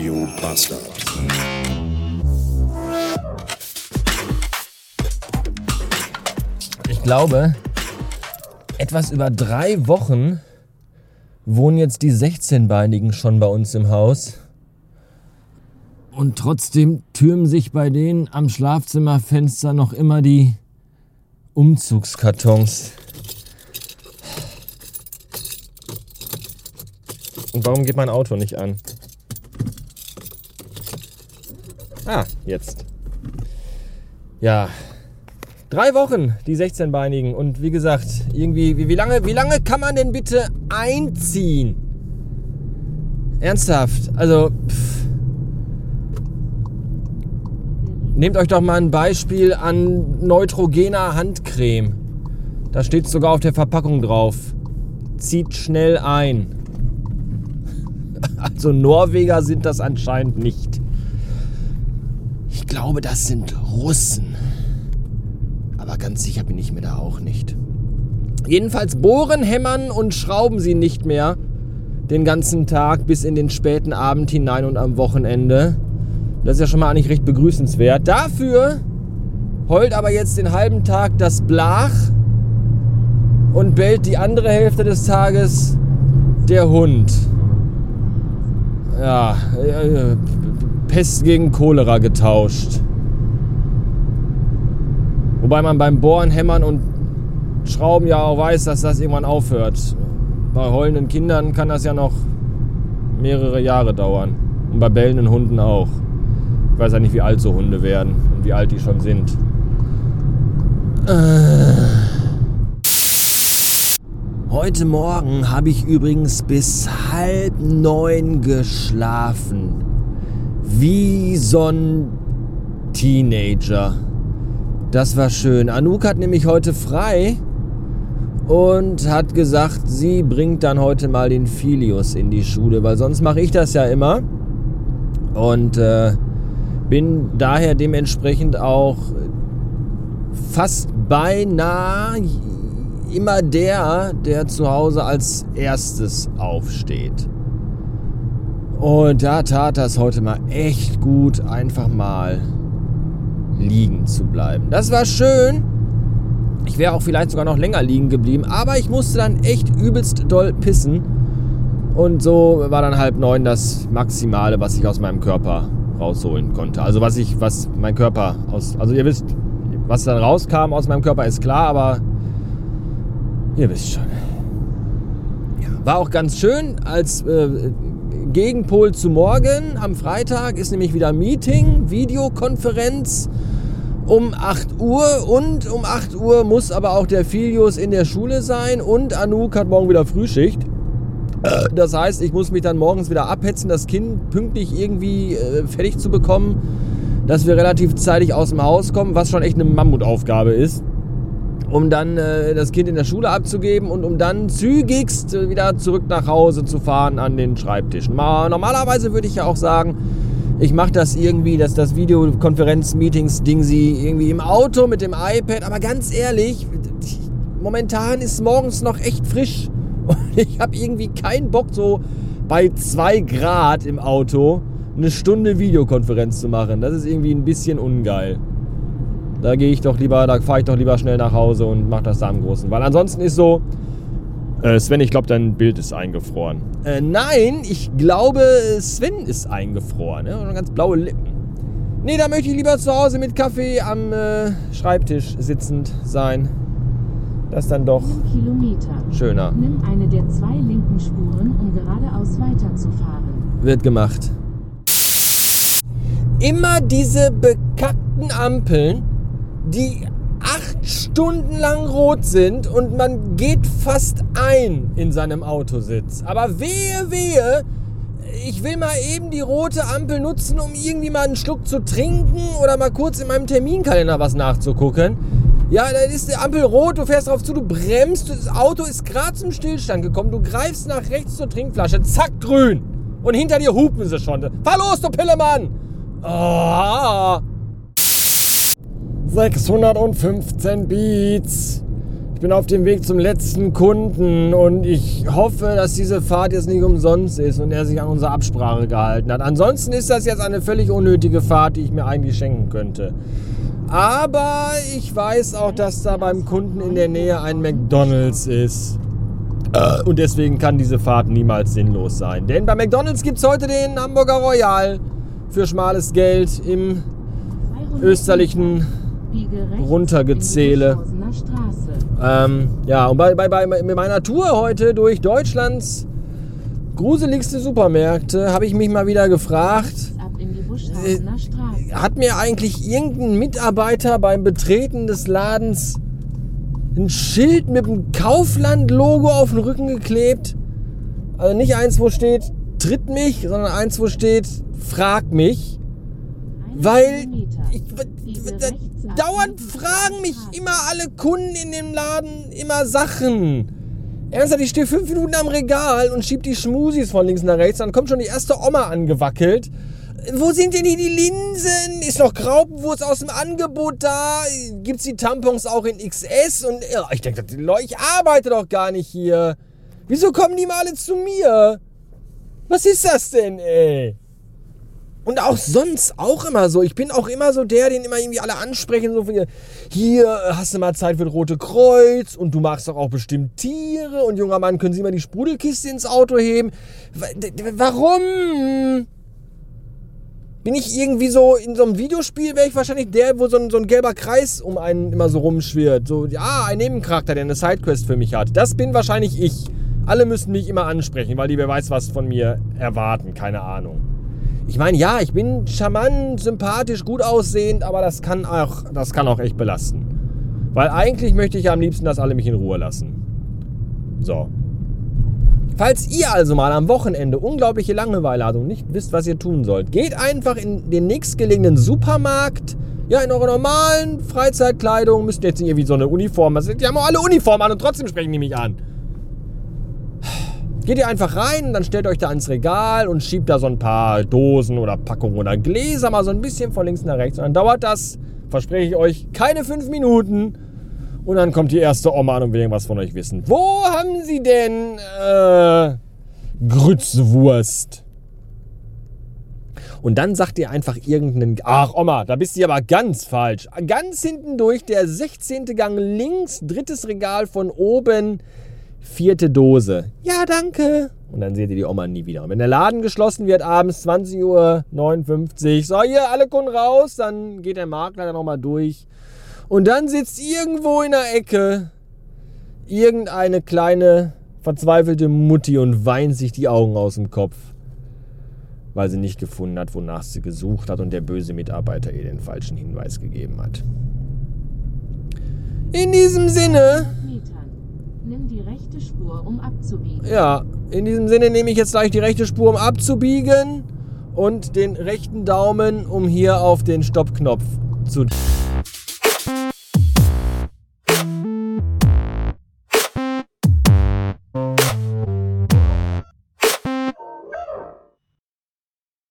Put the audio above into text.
Radio Bastard. Ich glaube, etwas über drei Wochen wohnen jetzt die 16-Beinigen schon bei uns im Haus. Und trotzdem türmen sich bei denen am Schlafzimmerfenster noch immer die Umzugskartons. Und warum geht mein Auto nicht an? Ah, jetzt. Ja. Drei Wochen, die 16-Beinigen. Und wie gesagt, irgendwie, wie, wie, lange, wie lange kann man denn bitte einziehen? Ernsthaft. Also, pff. Nehmt euch doch mal ein Beispiel an neutrogener Handcreme. Da steht sogar auf der Verpackung drauf. Zieht schnell ein. Also Norweger sind das anscheinend nicht. Ich glaube, das sind Russen. Aber ganz sicher bin ich mir da auch nicht. Jedenfalls bohren, hämmern und schrauben sie nicht mehr den ganzen Tag bis in den späten Abend hinein und am Wochenende. Das ist ja schon mal eigentlich recht begrüßenswert. Dafür heult aber jetzt den halben Tag das Blach und bellt die andere Hälfte des Tages der Hund. Ja, äh, Pest gegen Cholera getauscht. Wobei man beim Bohren, Hämmern und Schrauben ja auch weiß, dass das irgendwann aufhört. Bei heulenden Kindern kann das ja noch mehrere Jahre dauern. Und bei bellenden Hunden auch. Ich weiß ja nicht, wie alt so Hunde werden und wie alt die schon sind. Heute Morgen habe ich übrigens bis halb neun geschlafen. Wie so ein Teenager. Das war schön. Anouk hat nämlich heute frei und hat gesagt, sie bringt dann heute mal den Filius in die Schule, weil sonst mache ich das ja immer. Und äh, bin daher dementsprechend auch fast beinahe immer der, der zu Hause als erstes aufsteht. Und da tat das heute mal echt gut, einfach mal liegen zu bleiben. Das war schön. Ich wäre auch vielleicht sogar noch länger liegen geblieben, aber ich musste dann echt übelst doll pissen. Und so war dann halb neun das Maximale, was ich aus meinem Körper rausholen konnte. Also was ich, was mein Körper aus. Also ihr wisst, was dann rauskam aus meinem Körper ist klar, aber ihr wisst schon. Ja, war auch ganz schön als äh, Gegenpol zu morgen. Am Freitag ist nämlich wieder Meeting, Videokonferenz um 8 Uhr und um 8 Uhr muss aber auch der Filius in der Schule sein und Anouk hat morgen wieder Frühschicht. Das heißt, ich muss mich dann morgens wieder abhetzen, das Kind pünktlich irgendwie äh, fertig zu bekommen, dass wir relativ zeitig aus dem Haus kommen, was schon echt eine Mammutaufgabe ist um dann äh, das Kind in der Schule abzugeben und um dann zügigst äh, wieder zurück nach Hause zu fahren an den Schreibtisch. Normalerweise würde ich ja auch sagen, ich mache das irgendwie, dass das Videokonferenz-Meetings-Ding sie irgendwie im Auto mit dem iPad, aber ganz ehrlich, momentan ist morgens noch echt frisch und ich habe irgendwie keinen Bock so bei 2 Grad im Auto eine Stunde Videokonferenz zu machen. Das ist irgendwie ein bisschen ungeil. Da gehe ich doch lieber, da fahre ich doch lieber schnell nach Hause und mache das da im Großen. Weil ansonsten ist so, äh, Sven, ich glaube, dein Bild ist eingefroren. Äh, nein, ich glaube, Sven ist eingefroren. Ne? Und ganz blaue Lippen. Nee, da möchte ich lieber zu Hause mit Kaffee am äh, Schreibtisch sitzend sein. Das ist dann doch Kilometer. schöner. Nimm eine der zwei linken Spuren, um geradeaus weiterzufahren. Wird gemacht. Immer diese bekackten Ampeln, die acht Stunden lang rot sind und man geht fast ein in seinem Autositz. Aber wehe, wehe, ich will mal eben die rote Ampel nutzen, um irgendwie mal einen Schluck zu trinken oder mal kurz in meinem Terminkalender was nachzugucken. Ja, dann ist die Ampel rot, du fährst drauf zu, du bremst, das Auto ist gerade zum Stillstand gekommen, du greifst nach rechts zur Trinkflasche, zack, grün. Und hinter dir hupen sie schon. Fahr los, du Pillemann! Oh, 615 Beats. Ich bin auf dem Weg zum letzten Kunden und ich hoffe, dass diese Fahrt jetzt nicht umsonst ist und er sich an unsere Absprache gehalten hat. Ansonsten ist das jetzt eine völlig unnötige Fahrt, die ich mir eigentlich schenken könnte. Aber ich weiß auch, dass da beim Kunden in der Nähe ein McDonald's ist. Äh, und deswegen kann diese Fahrt niemals sinnlos sein. Denn bei McDonald's gibt es heute den Hamburger Royal für schmales Geld im österlichen Runtergezähle. Ähm, ja, und bei, bei, bei meiner Tour heute durch Deutschlands gruseligste Supermärkte habe ich mich mal wieder gefragt, äh, hat mir eigentlich irgendein Mitarbeiter beim Betreten des Ladens ein Schild mit dem Kaufland-Logo auf den Rücken geklebt? Also nicht eins, wo steht, tritt mich, sondern eins, wo steht, frag mich. Weil ich, dauernd fragen mich immer alle Kunden in dem Laden immer Sachen. Ernsthaft, ich stehe fünf Minuten am Regal und schieb die Schmusis von links nach rechts. Dann kommt schon die erste Oma angewackelt. Wo sind denn hier die Linsen? Ist noch Graupenwurst aus dem Angebot da? Gibt's die Tampons auch in XS? Und ja, ich denke, ich arbeite doch gar nicht hier. Wieso kommen die mal alle zu mir? Was ist das denn, ey? Und auch sonst auch immer so. Ich bin auch immer so der, den immer irgendwie alle ansprechen. So hier, hier hast du mal Zeit für das Rote Kreuz und du magst doch auch bestimmt Tiere. Und junger Mann, können Sie mal die Sprudelkiste ins Auto heben? Warum? Bin ich irgendwie so in so einem Videospiel, wäre ich wahrscheinlich der, wo so ein, so ein gelber Kreis um einen immer so rumschwirrt. So, ja, ein Nebencharakter, der eine Sidequest für mich hat. Das bin wahrscheinlich ich. Alle müssen mich immer ansprechen, weil die wer weiß was von mir erwarten. Keine Ahnung. Ich meine, ja, ich bin charmant, sympathisch, gut aussehend, aber das kann auch, das kann auch echt belasten. Weil eigentlich möchte ich ja am liebsten, dass alle mich in Ruhe lassen. So. Falls ihr also mal am Wochenende unglaubliche Langeweile habt und nicht wisst, was ihr tun sollt, geht einfach in den nächstgelegenen Supermarkt. Ja, in eurer normalen Freizeitkleidung müsst ihr jetzt irgendwie so eine Uniform. Die haben auch alle Uniformen an und trotzdem sprechen die mich an. Geht ihr einfach rein, dann stellt euch da ans Regal und schiebt da so ein paar Dosen oder Packungen oder Gläser mal so ein bisschen von links nach rechts. Und dann dauert das, verspreche ich euch, keine fünf Minuten. Und dann kommt die erste Oma an und will irgendwas von euch wissen. Wo haben Sie denn äh, Grützwurst? Und dann sagt ihr einfach irgendeinen. Ach, Oma, da bist du aber ganz falsch. Ganz hinten durch, der 16. Gang links, drittes Regal von oben vierte Dose. Ja, danke. Und dann seht ihr die Oma nie wieder. Und wenn der Laden geschlossen wird, abends 20.59 Uhr, so hier, alle Kunden raus, dann geht der Makler dann nochmal durch. Und dann sitzt irgendwo in der Ecke irgendeine kleine verzweifelte Mutti und weint sich die Augen aus dem Kopf, weil sie nicht gefunden hat, wonach sie gesucht hat und der böse Mitarbeiter ihr den falschen Hinweis gegeben hat. In diesem Sinne Nimm die rechte Spur, um abzubiegen. Ja, in diesem Sinne nehme ich jetzt gleich die rechte Spur, um abzubiegen und den rechten Daumen, um hier auf den Stoppknopf zu drücken.